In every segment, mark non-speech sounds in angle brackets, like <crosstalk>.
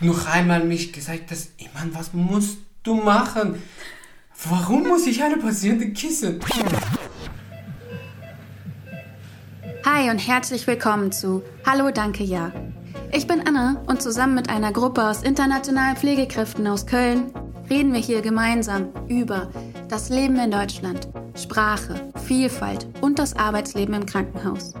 noch einmal mich gesagt, dass, ey Mann, was musst du machen? Warum muss ich eine Patientin kissen? Hi und herzlich willkommen zu Hallo, danke, ja. Ich bin Anne und zusammen mit einer Gruppe aus internationalen Pflegekräften aus Köln reden wir hier gemeinsam über das Leben in Deutschland, Sprache, Vielfalt und das Arbeitsleben im Krankenhaus.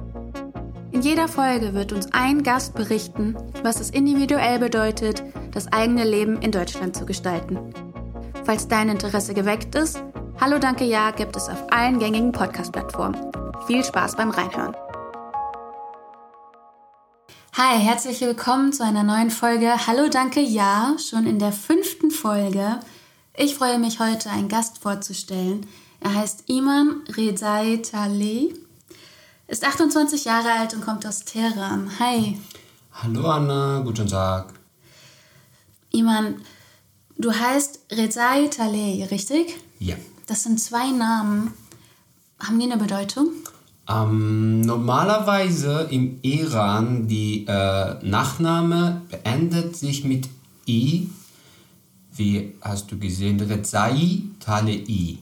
In jeder Folge wird uns ein Gast berichten, was es individuell bedeutet, das eigene Leben in Deutschland zu gestalten. Falls dein Interesse geweckt ist, Hallo Danke Ja gibt es auf allen gängigen Podcast-Plattformen. Viel Spaß beim Reinhören. Hi, herzlich willkommen zu einer neuen Folge Hallo Danke Ja, schon in der fünften Folge. Ich freue mich heute, einen Gast vorzustellen. Er heißt Iman Rezai Taleh, ist 28 Jahre alt und kommt aus Teheran. Hi. Hallo Anna, guten Tag. Iman, du heißt Rezai Taleh, richtig? Ja. Das sind zwei Namen. Haben die eine Bedeutung? Ähm, normalerweise im Iran die äh, Nachname beendet sich mit I, wie hast du gesehen, Rezai Talei.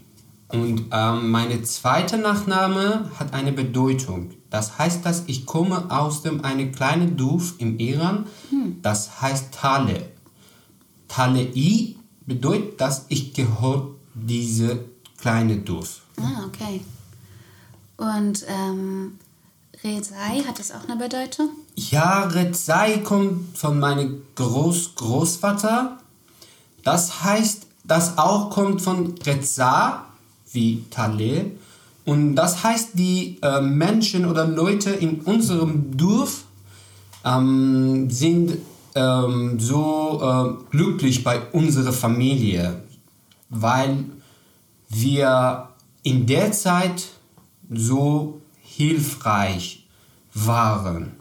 Und ähm, meine zweite Nachname hat eine Bedeutung. Das heißt, dass ich komme aus dem eine kleine Dorf im Iran, hm. das heißt Tale. Talei bedeutet, dass ich gehöre diese kleine Dorf. Ah, okay. Und ähm, Rezai, hat das auch eine Bedeutung? Ja, Rezai kommt von meinem Groß-Großvater. Das heißt, das auch kommt von Reza, wie Taleh. Und das heißt, die äh, Menschen oder Leute in unserem Dorf ähm, sind ähm, so äh, glücklich bei unserer Familie, weil wir in der Zeit so hilfreich waren.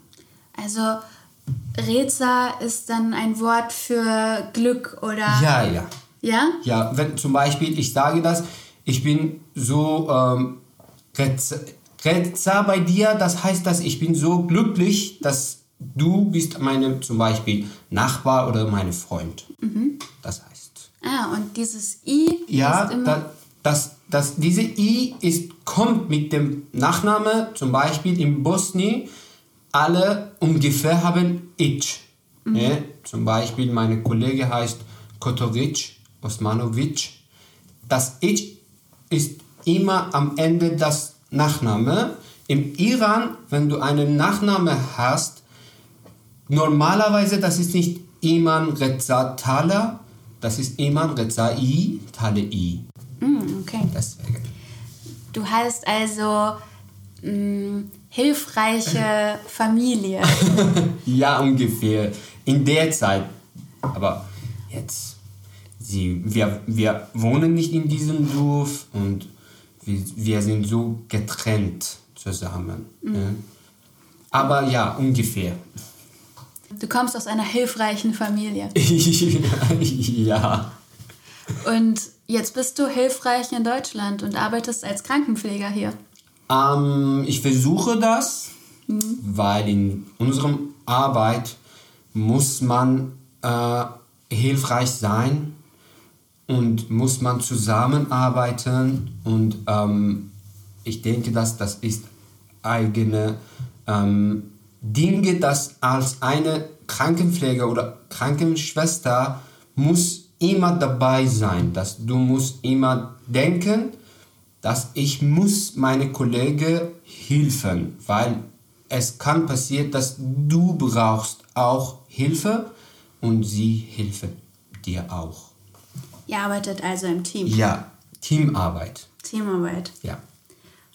Also Reza ist dann ein Wort für Glück oder? Ja, ja. Ja? Ja, wenn zum Beispiel ich sage das, ich bin so ähm, bei dir, das heißt, dass ich bin so glücklich, dass du bist meine zum Beispiel Nachbar oder meine Freund. Mhm. Das heißt. Ah, und dieses I ja, ist immer... Da, das, das, diese I ist, kommt mit dem Nachname, zum Beispiel in Bosnien, alle ungefähr haben Ich. Mhm. Ja, zum Beispiel meine Kollege heißt Kotoric, Osmanovic. Das Ich ist immer am Ende das Nachname. Im Iran, wenn du einen Nachname hast, normalerweise das ist nicht Iman Reza Tala, das ist Iman Rezai Talei. Mm, okay. Deswegen. Du heißt also mh, mm, hilfreiche <laughs> Familie. ja, ungefähr. In der Zeit. Aber jetzt, sie, wir, wir wohnen nicht in diesem Dorf und wir, wir sind so getrennt zusammen. Mhm. Ja. Aber ja, ungefähr. Du kommst aus einer hilfreichen Familie. <laughs> ja. Und jetzt bist du hilfreich in Deutschland und arbeitest als Krankenpfleger hier. Ähm, ich versuche das, mhm. weil in unserer Arbeit muss man äh, hilfreich sein und muss man zusammenarbeiten und ähm, ich denke, dass das ist eigene ähm, Dinge, dass als eine Krankenpfleger oder Krankenschwester muss immer dabei sein, dass du musst immer denken, dass ich muss meine Kollegen helfen, weil es kann passieren, dass du brauchst auch Hilfe und sie helfen dir auch. Ihr arbeitet also im Team? Ja, Teamarbeit. Teamarbeit. Ja.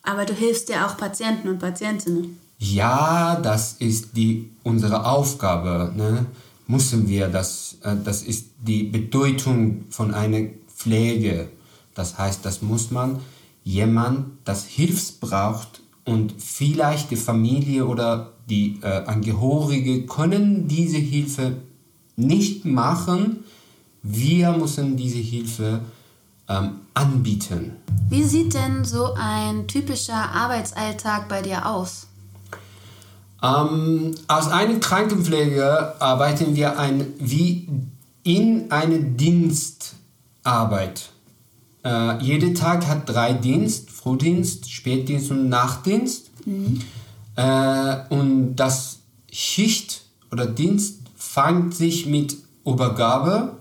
Aber du hilfst dir auch Patienten und Patientinnen. Ja, das ist die, unsere Aufgabe. Ne? müssen wir, das, äh, das ist die Bedeutung von einer Pflege. Das heißt, das muss man jemand, das Hilfs braucht und vielleicht die Familie oder die äh, Angehörige können diese Hilfe nicht machen. Wir müssen diese Hilfe ähm, anbieten. Wie sieht denn so ein typischer Arbeitsalltag bei dir aus? Ähm, als eine Krankenpflege arbeiten wir ein, wie in eine Dienstarbeit. Äh, jeder Tag hat drei Dienst, Frühdienst, Spätdienst und Nachtdienst. Mhm. Äh, und das Schicht oder Dienst fängt sich mit Übergabe.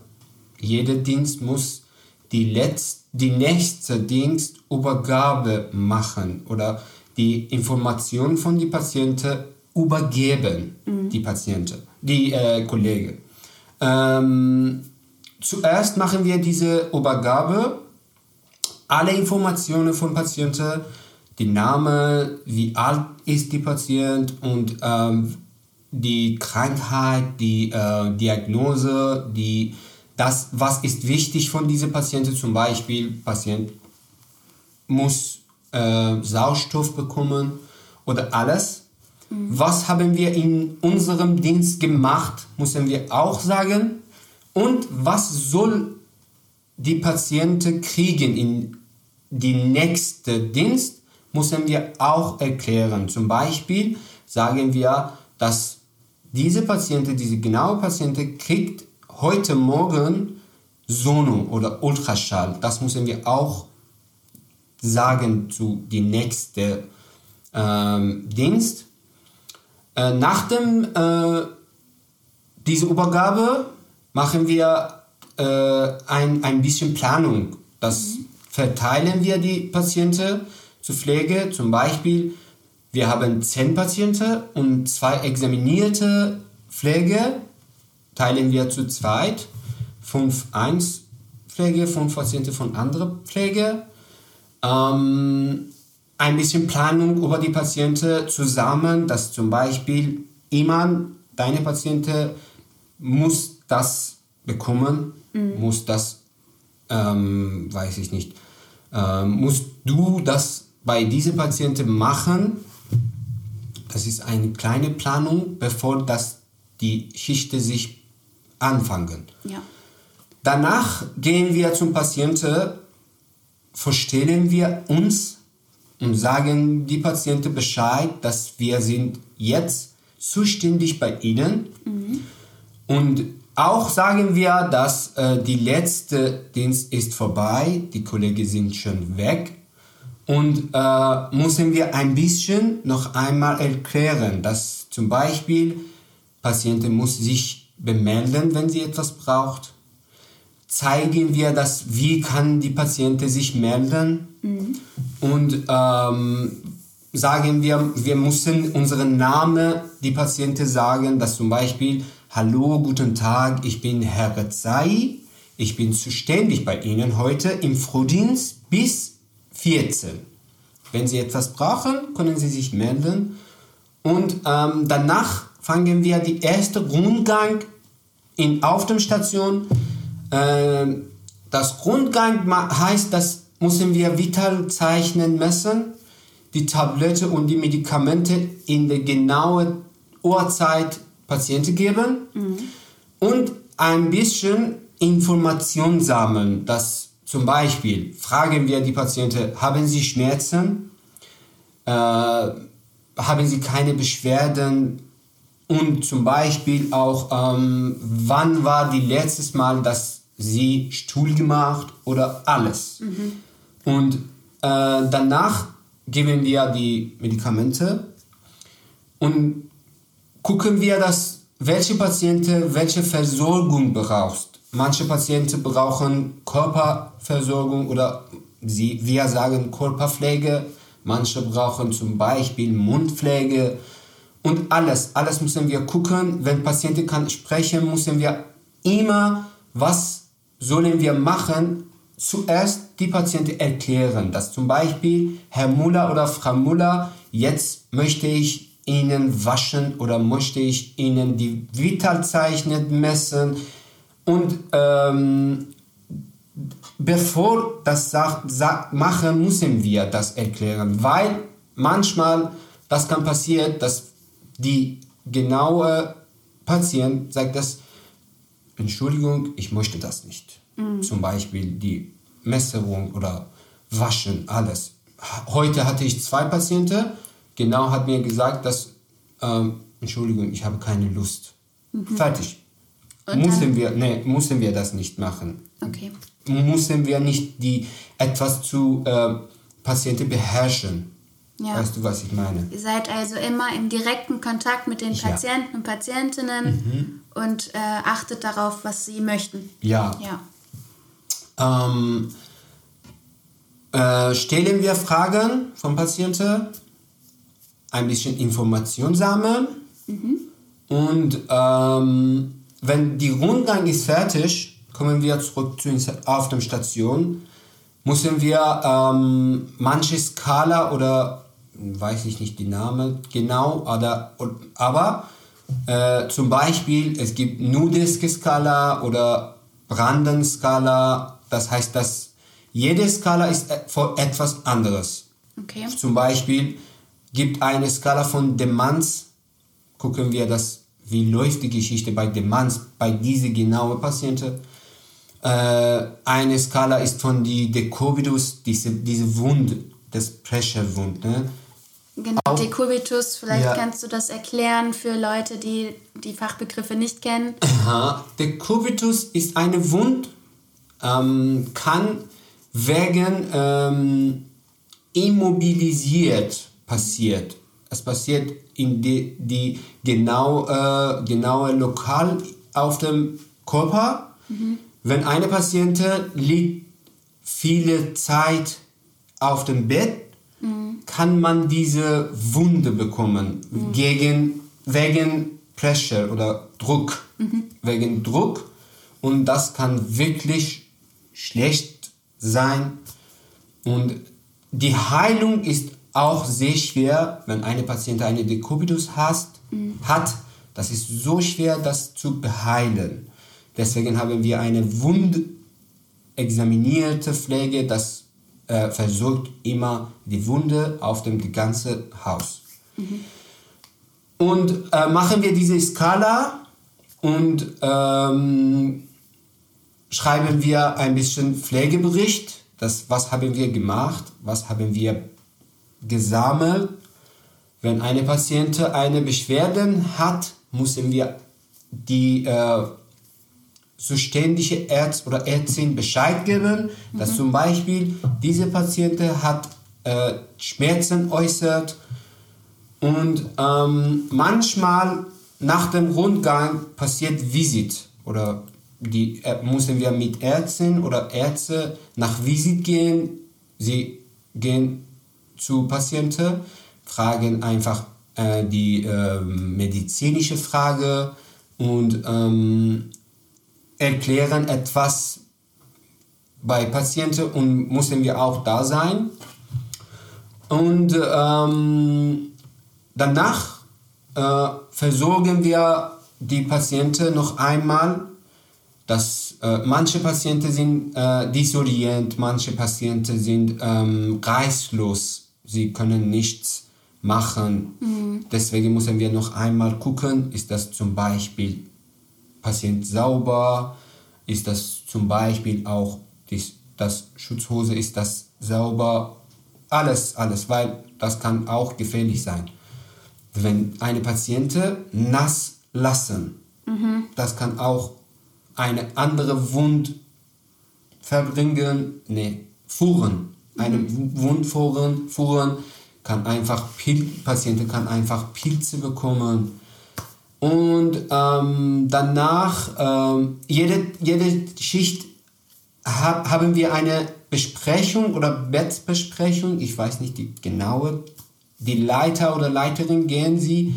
Jeder Dienst muss die, letzte, die nächste Dienstübergabe machen oder die Informationen von den Patienten übergeben, mhm. die Patienten, die äh, Kollegen. Ähm, zuerst machen wir diese Übergabe, alle Informationen von Patienten, die Name, wie alt ist die Patient und ähm, die Krankheit, die äh, Diagnose, die, das, was ist wichtig von dieser Patienten, zum Beispiel, Patient muss äh, Sauerstoff bekommen oder alles. Mhm. Was haben wir in unserem Dienst gemacht, müssen wir auch sagen. Und was soll die Patienten kriegen in die nächste Dienst, müssen wir auch erklären. Zum Beispiel sagen wir, dass diese Patientin, diese genaue Patientin kriegt heute Morgen Sono oder Ultraschall. Das müssen wir auch sagen zu dem nächsten ähm, Dienst. Äh, nach dem, äh, diese Übergabe machen wir äh, ein, ein bisschen Planung. Das verteilen wir die Patienten zur Pflege. Zum Beispiel, wir haben zehn Patienten und zwei examinierte Pflege teilen wir zu zweit. Fünf eins Pflege, fünf Patienten von anderer Pflege. Ähm, ein bisschen Planung über die Patienten zusammen, dass zum Beispiel immer deine Patienten muss das bekommen, mhm. muss das, ähm, weiß ich nicht, ähm, musst du das bei diesen Patienten machen. Das ist eine kleine Planung, bevor das die Schichten sich anfangen. Ja. Danach gehen wir zum Patienten vorstellen wir uns und sagen die Patienten Bescheid, dass wir sind jetzt zuständig bei ihnen. Mhm. Und auch sagen wir, dass äh, die letzte Dienst ist vorbei, die Kollegen sind schon weg. Und äh, müssen wir ein bisschen noch einmal erklären, dass zum Beispiel Patienten muss sich bemelden, wenn sie etwas braucht zeigen wir das, wie kann die Patientin sich melden mhm. und ähm, sagen wir, wir müssen unseren Namen die Patientin sagen, dass zum Beispiel, hallo, guten Tag, ich bin Herr Rezai, ich bin zuständig bei Ihnen heute im Frühdienst bis 14. Wenn Sie etwas brauchen, können Sie sich melden und ähm, danach fangen wir die erste Rundgang in, auf der Station ähm, das Grundgang heißt, das müssen wir Vitalzeichen messen, die Tablette und die Medikamente in der genauen Uhrzeit Patienten geben mhm. und ein bisschen Information sammeln. Das zum Beispiel fragen wir die Patienten, haben sie Schmerzen? Äh, haben sie keine Beschwerden? Und zum Beispiel auch, ähm, wann war die letztes Mal, dass sie Stuhl gemacht oder alles. Mhm. Und äh, danach geben wir die Medikamente und gucken wir, dass welche Patienten welche Versorgung braucht. Manche Patienten brauchen Körperversorgung oder sie, wir sagen Körperpflege. Manche brauchen zum Beispiel Mundpflege und alles. Alles müssen wir gucken. Wenn Patienten kann sprechen, müssen wir immer was sollen wir machen, zuerst die Patienten erklären, dass zum Beispiel Herr Müller oder Frau Müller, jetzt möchte ich Ihnen waschen oder möchte ich Ihnen die Vitalzeichen messen und ähm, bevor das sagt, sagt, machen, müssen wir das erklären, weil manchmal das kann passieren, dass die genaue Patient sagt, dass Entschuldigung, ich möchte das nicht. Mhm. Zum Beispiel die Messerung oder Waschen, alles. Heute hatte ich zwei Patienten, genau hat mir gesagt, dass ähm, Entschuldigung, ich habe keine Lust. Fertig. Mussten wir, nee, mussten wir das nicht machen. Okay. Mussten wir nicht die etwas zu äh, Patienten beherrschen. Ja. Weißt du, was ich meine? Ihr seid also immer im direkten Kontakt mit den Ja. Mhm. Patienten und Patientinnen und äh, achtet darauf, was sie möchten. Ja. Ja. Ähm, äh, stellen wir Fragen vom Patienten, ein bisschen Information sammeln und ähm, wenn die Rundgang ist fertig, kommen wir zurück zu auf der Station, müssen wir ähm, manche Skala oder weiß ich nicht die Name genau, oder, aber äh, zum Beispiel es gibt Nudisk-Skala oder Branden-Skala, das heißt, dass jede Skala ist für etwas anderes. Okay. Zum Beispiel gibt eine Skala von Demenz, gucken wir das, wie läuft die Geschichte bei Demenz, bei diese genaue Patienten. Äh, eine Skala ist von die Decubitus, diese, diese Wund, das Pressure-Wund. Ne? Genau, Auch- Dekubitus, vielleicht Ja. kannst du das erklären für Leute, die die Fachbegriffe nicht kennen. Aha. Cubitus ist eine Wund, ähm, kann wegen ähm, immobilisiert passiert. Es passiert in die, die genau, äh, genaue Lokal auf dem Körper. Wenn eine Patientin liegt viele Zeit auf dem Bett, kann man diese Wunde bekommen gegen, wegen Pressure oder Druck. Wegen Druck. Und das kann wirklich schlecht sein. Und die Heilung ist auch sehr schwer, wenn eine Patient eine Decubitus hast, hat. Das ist so schwer, das zu beheilen. Deswegen haben wir eine wundexaminierte Pflege, das äh, versorgt immer die Wunde auf dem ganzen Haus. Und äh, machen wir diese Skala und ähm, schreiben wir ein bisschen Pflegebericht. Das, was haben wir gemacht? Was haben wir gesammelt? Wenn eine Patientin eine Beschwerde hat, müssen wir die äh, zuständige Arzt oder Ärztin Bescheid geben, dass zum Beispiel diese Patientin hat äh, Schmerzen äußert und ähm, manchmal nach dem Rundgang passiert Visit oder die äh, müssen wir mit Ärzten oder Ärzte nach Visit gehen. Sie gehen zu Patienten, fragen einfach äh, die ähm, medizinische Frage und ähm, erklären etwas bei Patienten und müssen wir auch da sein. Und ähm, danach äh, versorgen wir die Patienten noch einmal. Dass, äh, manche Patienten sind äh, disorient, manche Patienten sind ähm, geistlos, sie können nichts machen. Deswegen müssen wir noch einmal gucken, ist das zum Beispiel Patient sauber, ist das zum Beispiel auch dies, das Schutzhose, ist das sauber, alles, alles, weil das kann auch gefährlich sein. Wenn eine Patientin nass lassen, das kann auch eine andere Wund verbringen, nee, fuhren. Eine Wund fuhren, fuhren kann einfach Pil Patienten kann einfach Pilze bekommen. Und ähm, danach, ähm, jede, jede Schicht hab, haben wir eine Besprechung oder Bettbesprechung, ich weiß nicht die genaue, die Leiter oder Leiterin gehen sie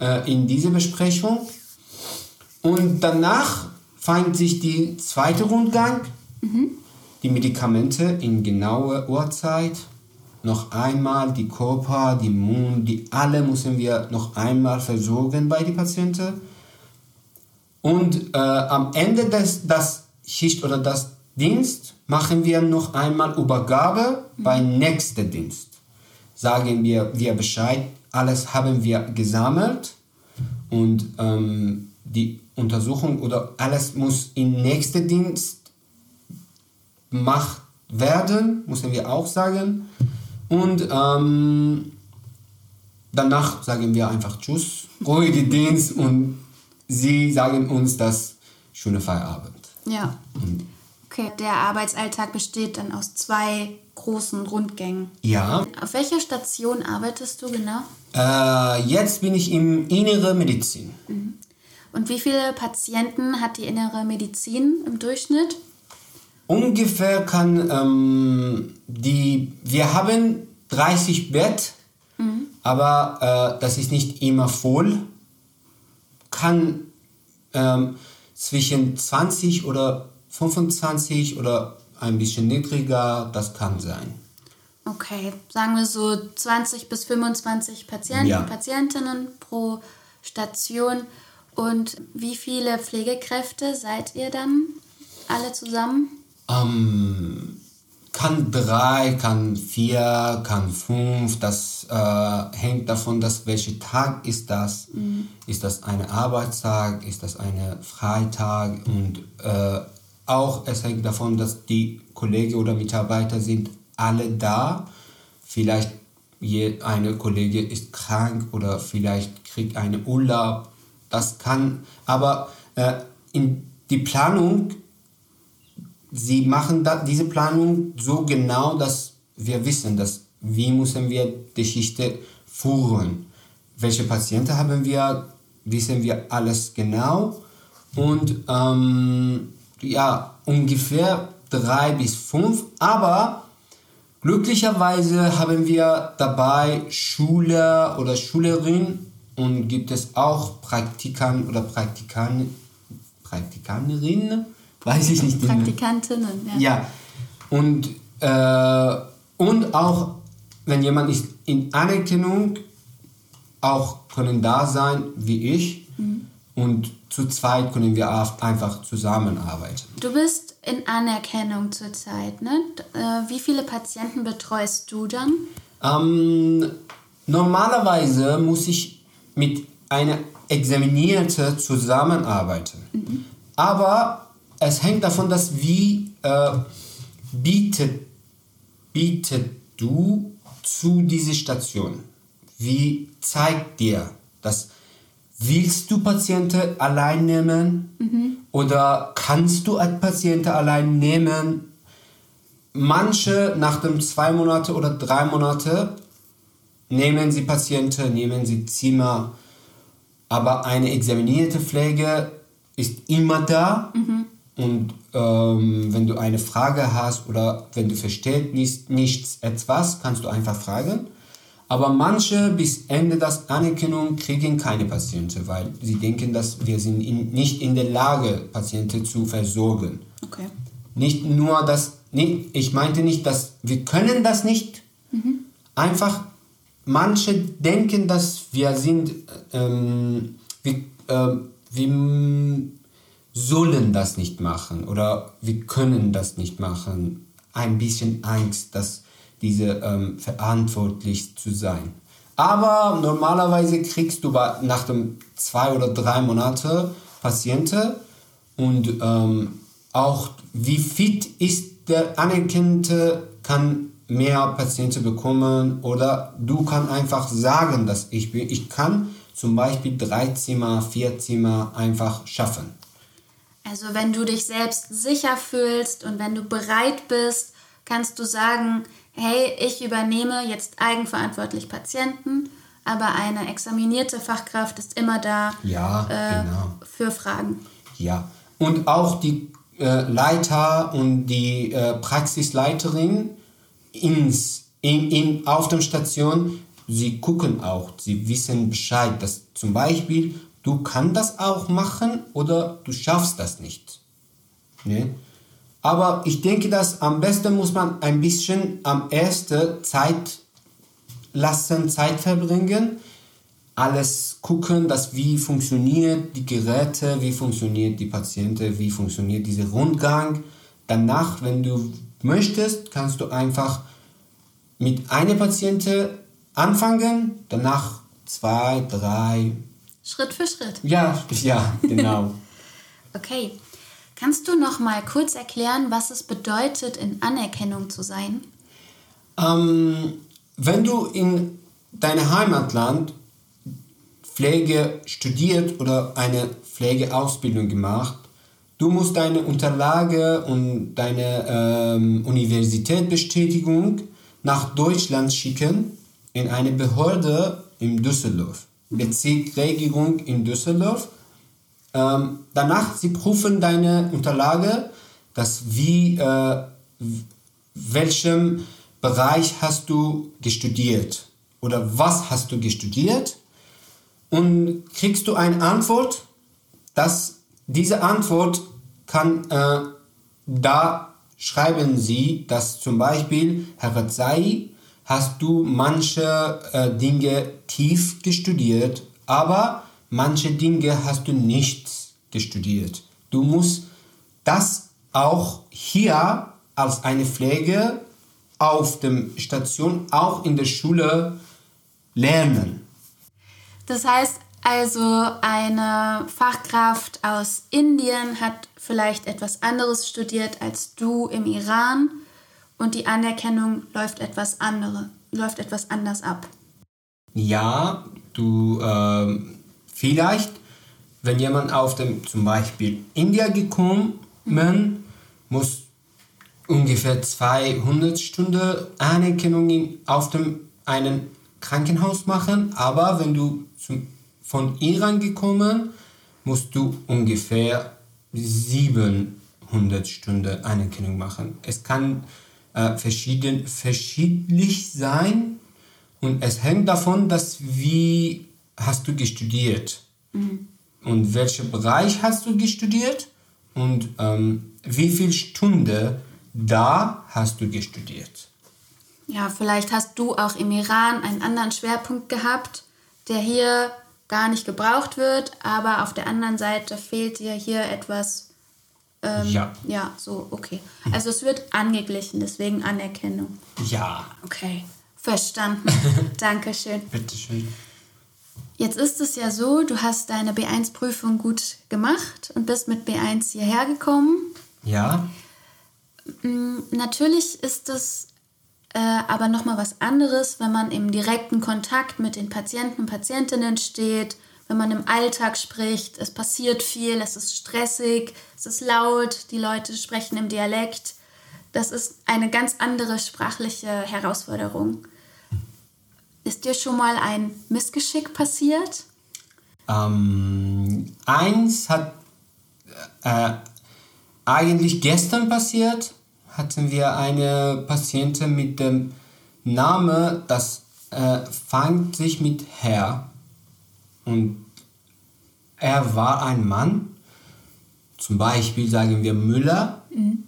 äh, in diese Besprechung. Und danach fängt sich die zweite Rundgang, die Medikamente in genaue Uhrzeit, noch einmal die Körper, die Mund, die alle müssen wir noch einmal versorgen bei den Patienten. Und äh, am Ende des das Schicht oder das Dienst machen wir noch einmal Übergabe beim nächsten Dienst. Sagen wir, wir Bescheid, alles haben wir gesammelt und ähm, die Untersuchung oder alles muss im nächsten Dienst gemacht werden, müssen wir auch sagen. Und ähm, danach sagen wir einfach Tschüss, ruhige <laughs> Dienst und sie sagen uns das schöne Feierabend. Ja. Okay, der Arbeitsalltag besteht dann aus zwei großen Rundgängen. Ja. Auf welcher Station arbeitest du genau? Äh, jetzt bin ich im Innere Medizin. Und wie viele Patienten hat die innere Medizin im Durchschnitt? Ungefähr kann ähm, die, wir haben 30 Bett, aber äh, das ist nicht immer voll. Kann ähm, zwischen 20 oder 25 oder ein bisschen niedriger, das kann sein. Okay, sagen wir so 20 bis 25 Patienten, Ja. Patientinnen pro Station. Und wie viele Pflegekräfte seid ihr dann alle zusammen? Ähm, kann drei, kann vier, kann fünf. Das äh, hängt davon, dass welcher Tag ist das. Ist das ein Arbeitstag? Ist das ein Freitag? Und äh, auch es hängt davon, dass die Kollegen oder Mitarbeiter sind alle da. Vielleicht je, eine Kollege ist krank oder vielleicht kriegt einen Urlaub. Das kann, aber äh, in die Planung sie machen da, diese Planung so genau, dass wir wissen, dass wie müssen wir die Geschichte führen. Welche Patienten haben wir, wissen wir alles genau. Und ähm, ja, ungefähr drei bis fünf. Aber glücklicherweise haben wir dabei Schüler oder Schülerinnen und gibt es auch Praktikan oder Praktikan, Praktikanerinnen, weiß ich nicht. Praktikantinnen, ja. Ja, und, äh, und auch, wenn jemand ist in Anerkennung, auch können da sein wie ich. Und zu zweit können wir einfach zusammenarbeiten. Du bist in Anerkennung zurzeit, ne? Äh, wie viele Patienten betreust du dann? Ähm, normalerweise muss ich mit einer Examinierten zusammenarbeiten. Aber es hängt davon, dass wie äh, bietet, bietet du zu dieser Station? Wie zeigt dir das? Willst du Patienten allein nehmen? Oder kannst du Patienten allein nehmen? Manche nach dem zwei Monate oder drei Monate nehmen sie Patienten, nehmen sie Zimmer, aber eine examinierte Pflege ist immer da. Und ähm, wenn du eine Frage hast oder wenn du verstehst nicht, nichts etwas, kannst du einfach fragen. Aber manche bis Ende der Anerkennung kriegen keine Patienten, weil sie denken, dass wir sind in, nicht in der Lage, Patienten zu versorgen. Okay. Nicht nur das, nee, ich meinte nicht, dass wir können das nicht. Einfach, manche denken, dass wir sind, ähm, wir, ähm, wir sollen das nicht machen oder wir können das nicht machen. Ein bisschen Angst, dass diese ähm, verantwortlich zu sein. Aber normalerweise kriegst du nach dem zwei oder drei Monate Patienten und ähm, auch wie fit ist der Anerkannte kann mehr Patienten bekommen oder du kannst einfach sagen, dass ich bin, ich kann zum Beispiel drei Zimmer, vier Zimmer einfach schaffen. Also wenn du dich selbst sicher fühlst und wenn du bereit bist, kannst du sagen, hey, ich übernehme jetzt eigenverantwortlich Patienten, aber eine examinierte Fachkraft ist immer da Ja, äh, genau. für Fragen. Ja, und auch die äh, Leiter und die äh, Praxisleiterin ins, in, in, auf der Station, sie gucken auch, sie wissen Bescheid, dass zum Beispiel du kannst das auch machen oder du schaffst das nicht. Ne? Aber ich denke, dass am besten muss man ein bisschen am ersten Zeit lassen, Zeit verbringen, alles gucken, dass wie funktioniert die Geräte, wie funktioniert die Patienten, wie funktioniert dieser Rundgang. Danach, wenn du möchtest, kannst du einfach mit einer Patientin anfangen, danach zwei, drei. Schritt für Schritt. Ja, ja, genau. <laughs> Okay. Kannst du noch mal kurz erklären, was es bedeutet, in Anerkennung zu sein? Ähm, wenn du in dein Heimatland Pflege studiert oder eine Pflegeausbildung gemacht, du musst deine Unterlage und deine ähm, Universitätsbestätigung nach Deutschland schicken in eine Behörde in Düsseldorf, Bezirksregierung in Düsseldorf. Ähm, danach sie prüfen deine Unterlage, dass wie äh, welchem Bereich hast du gestudiert oder was hast du gestudiert und kriegst du eine Antwort, dass diese Antwort kann, äh, da schreiben sie, dass zum Beispiel, Herr Razai, hast du manche äh, Dinge tief gestudiert, aber manche Dinge hast du nicht gestudiert. Du musst das auch hier als eine Pflege auf der Station, auch in der Schule lernen. Das heißt also, eine Fachkraft aus Indien hat vielleicht etwas anderes studiert als du im Iran und die Anerkennung läuft etwas andere, läuft etwas anders ab. Ja, du äh, vielleicht, wenn jemand auf dem zum Beispiel India gekommen mhm. muss ungefähr 200 Stunden Anerkennung auf dem einen Krankenhaus machen, aber wenn du zum, von Iran gekommen, musst du ungefähr 700 Stunden Anerkennung machen. Es kann äh, verschieden, verschiedlich sein und es hängt davon, dass wie hast du gestudiert mhm. und welchen Bereich hast du gestudiert und ähm, wie viele Stunden da hast du gestudiert. Ja, vielleicht hast du auch im Iran einen anderen Schwerpunkt gehabt, der hier gar nicht gebraucht wird, aber auf der anderen Seite fehlt dir hier etwas. Ähm, ja. Ja, so, okay. Also es wird angeglichen, deswegen Anerkennung. Ja. Okay, verstanden. <laughs> Dankeschön. Bitteschön. Jetzt ist es ja so, du hast deine B1-Prüfung gut gemacht und bist mit B1 hierher gekommen. Ja. Mm, natürlich ist es äh, aber nochmal was anderes, wenn man im direkten Kontakt mit den Patienten und Patientinnen steht, wenn man im Alltag spricht. Es passiert viel, es ist stressig, es ist laut, die Leute sprechen im Dialekt. Das ist eine ganz andere sprachliche Herausforderung. Ist dir schon mal ein Missgeschick passiert? Ähm, eins hat äh, eigentlich gestern passiert hatten wir eine Patientin mit dem Namen, das äh, fängt sich mit Herr. Und er war ein Mann, zum Beispiel sagen wir Müller. Mhm.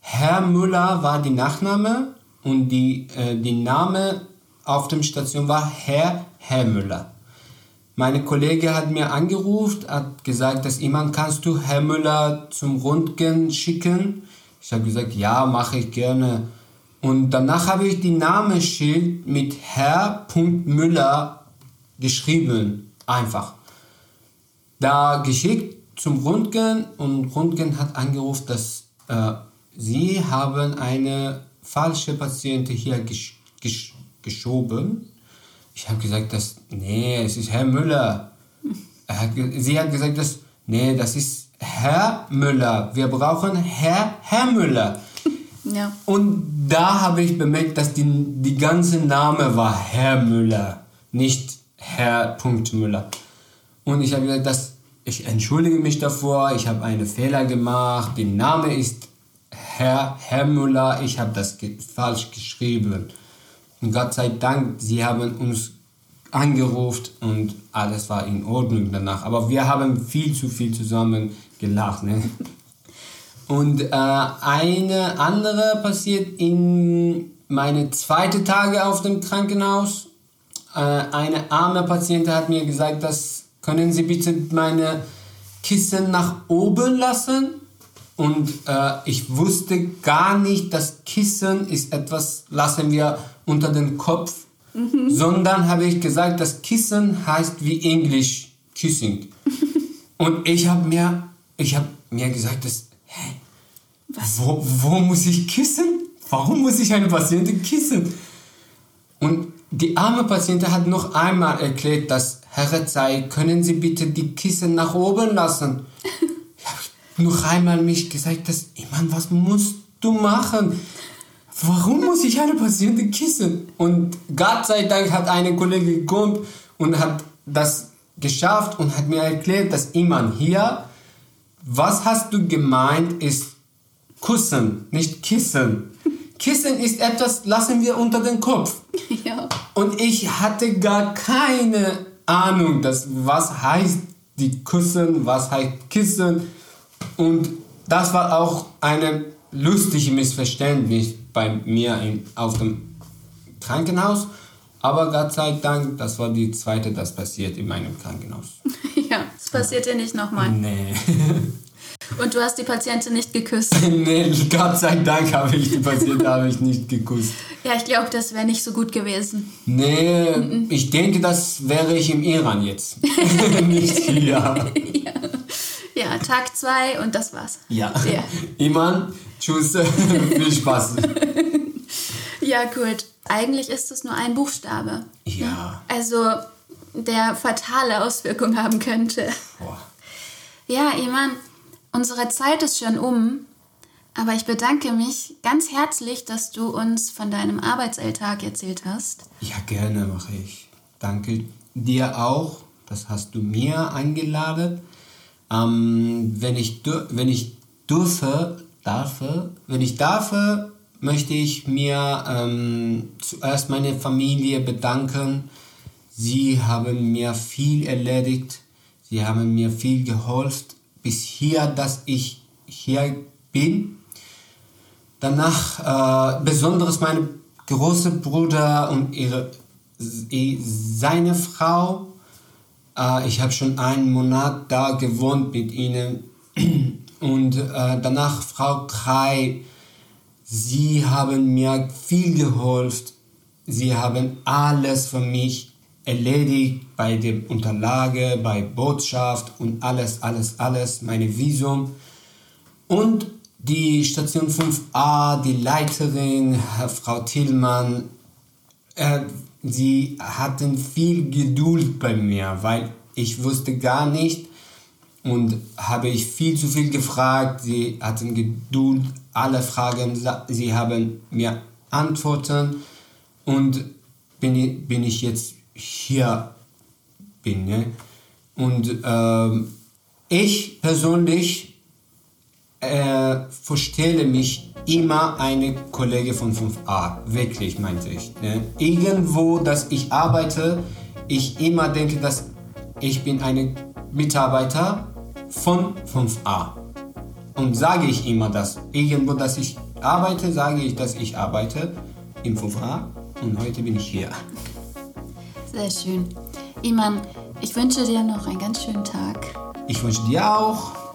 Herr Müller war die Nachname und die, äh, die Name auf der Station war Herr Herr Müller. Meine Kollege hat mir angerufen, hat gesagt, dass jemand kannst du Herr Müller zum Rundgehen schicken. Ich habe gesagt, ja, mache ich gerne. Und danach habe ich die Namensschild mit Herr Müller geschrieben. Einfach. Da geschickt zum Rundgehen und Rundgehen hat angerufen, dass äh, sie haben eine falsche Patientin hier gesch gesch geschoben. Ich habe gesagt, dass, nee, es ist Herr Müller. Hat, sie hat gesagt, dass, nee, das ist Herr Müller. Wir brauchen Herr, Herr Müller. <laughs> Ja. Und da habe ich bemerkt, dass die, die ganze Name war Herr Müller, nicht Herr Müller. Und ich habe gesagt, dass ich entschuldige mich davor, ich habe einen Fehler gemacht, der Name ist Herr, Herr Müller, ich habe das falsch geschrieben. Und Gott sei Dank, sie haben uns angerufen und alles war in Ordnung danach. Aber wir haben viel zu viel zusammen gelacht. Ne? Und äh, eine andere passiert in meine zweite Tage auf dem Krankenhaus. Äh, eine arme Patientin hat mir gesagt, dass können Sie bitte meine Kissen nach oben lassen? Und äh, ich wusste gar nicht, dass Kissen ist etwas, lassen wir unter den Kopf, mhm. sondern habe ich gesagt, dass Kissen heißt wie Englisch Kissing. <laughs> Und ich habe mir ich habe mir gesagt, dass, hä, Was? Wo, wo muss ich kissen? Warum muss ich eine Patientin kissen? Und die arme Patientin hat noch einmal erklärt, dass Herr Rezai, können Sie bitte die Kissen nach oben lassen? <laughs> ich habe noch einmal mich gesagt, dass, meine, was musst du machen? Warum muss ich eine Patientin kissen? Und Gott sei Dank hat eine Kollegin gekommen und hat das geschafft und hat mir erklärt, dass Iman hier, was hast du gemeint, ist kussen, nicht kissen. <laughs> Kissen ist etwas, lassen wir unter den Kopf. <laughs> Ja. Und ich hatte gar keine Ahnung, dass, was heißt die Küssen, was heißt Kissen. Und das war auch ein lustiges Missverständnis bei mir in, auf dem Krankenhaus. Aber Gott sei Dank, das war die zweite, das passiert in meinem Krankenhaus. <laughs> ja, das passiert dir nicht nochmal. Nee. <laughs> Und du hast die Patientin nicht geküsst? <laughs> nee, Gott sei Dank habe ich die Patientin habe ich nicht geküsst. Ja, ich glaube, das wäre nicht so gut gewesen. Nee, mhm. ich denke, das wäre ich im Iran jetzt. <laughs> nicht hier. <laughs> ja. ja, Tag zwei und das war's. Ja. ja. Iman, tschüss, viel Spaß. ja, gut. Eigentlich ist es nur ein Buchstabe. Ja. Also, der fatale Auswirkungen haben könnte. Boah. Ja, Iman, Unsere Zeit ist schon um, aber ich bedanke mich ganz herzlich, dass du uns von deinem Arbeitsalltag erzählt hast. Ja, gerne mache ich. Danke dir auch. Das hast du mir eingeladen. Ähm, wenn, ich, wenn ich dürfe, darf, wenn ich darf, möchte ich mir ähm, zuerst meine Familie bedanken. Sie haben mir viel erledigt. Sie haben mir viel geholfen bis hier, dass ich hier bin. Danach äh, besonders mein großer Bruder und ihre, seine Frau. Äh, ich habe schon einen Monat da gewohnt mit ihnen. <clears throat> Und äh, danach Frau Krei. Sie haben mir viel geholfen. Sie haben alles für mich erledigt bei der Unterlage, bei Botschaft und alles, alles, alles, meine Visum. Und die Station 5a, die Leiterin, Frau Tillmann, äh, sie hatten viel Geduld bei mir, weil ich wusste gar nicht und habe ich viel zu viel gefragt. Sie hatten Geduld, alle Fragen, sie haben mir Antworten und bin bin ich jetzt hier bin. Ne? Und ähm, ich persönlich äh, vorstelle mich immer eine Kollege von 5a, wirklich meinte ich. Ne? Irgendwo, dass ich arbeite, ich immer denke, dass ich bin ein Mitarbeiter von 5a. Und sage ich immer das. Irgendwo, dass ich arbeite, sage ich, dass ich arbeite im 5a und heute bin ich hier. Sehr schön. Iman, ich wünsche dir noch einen ganz schönen Tag. Ich wünsche dir auch.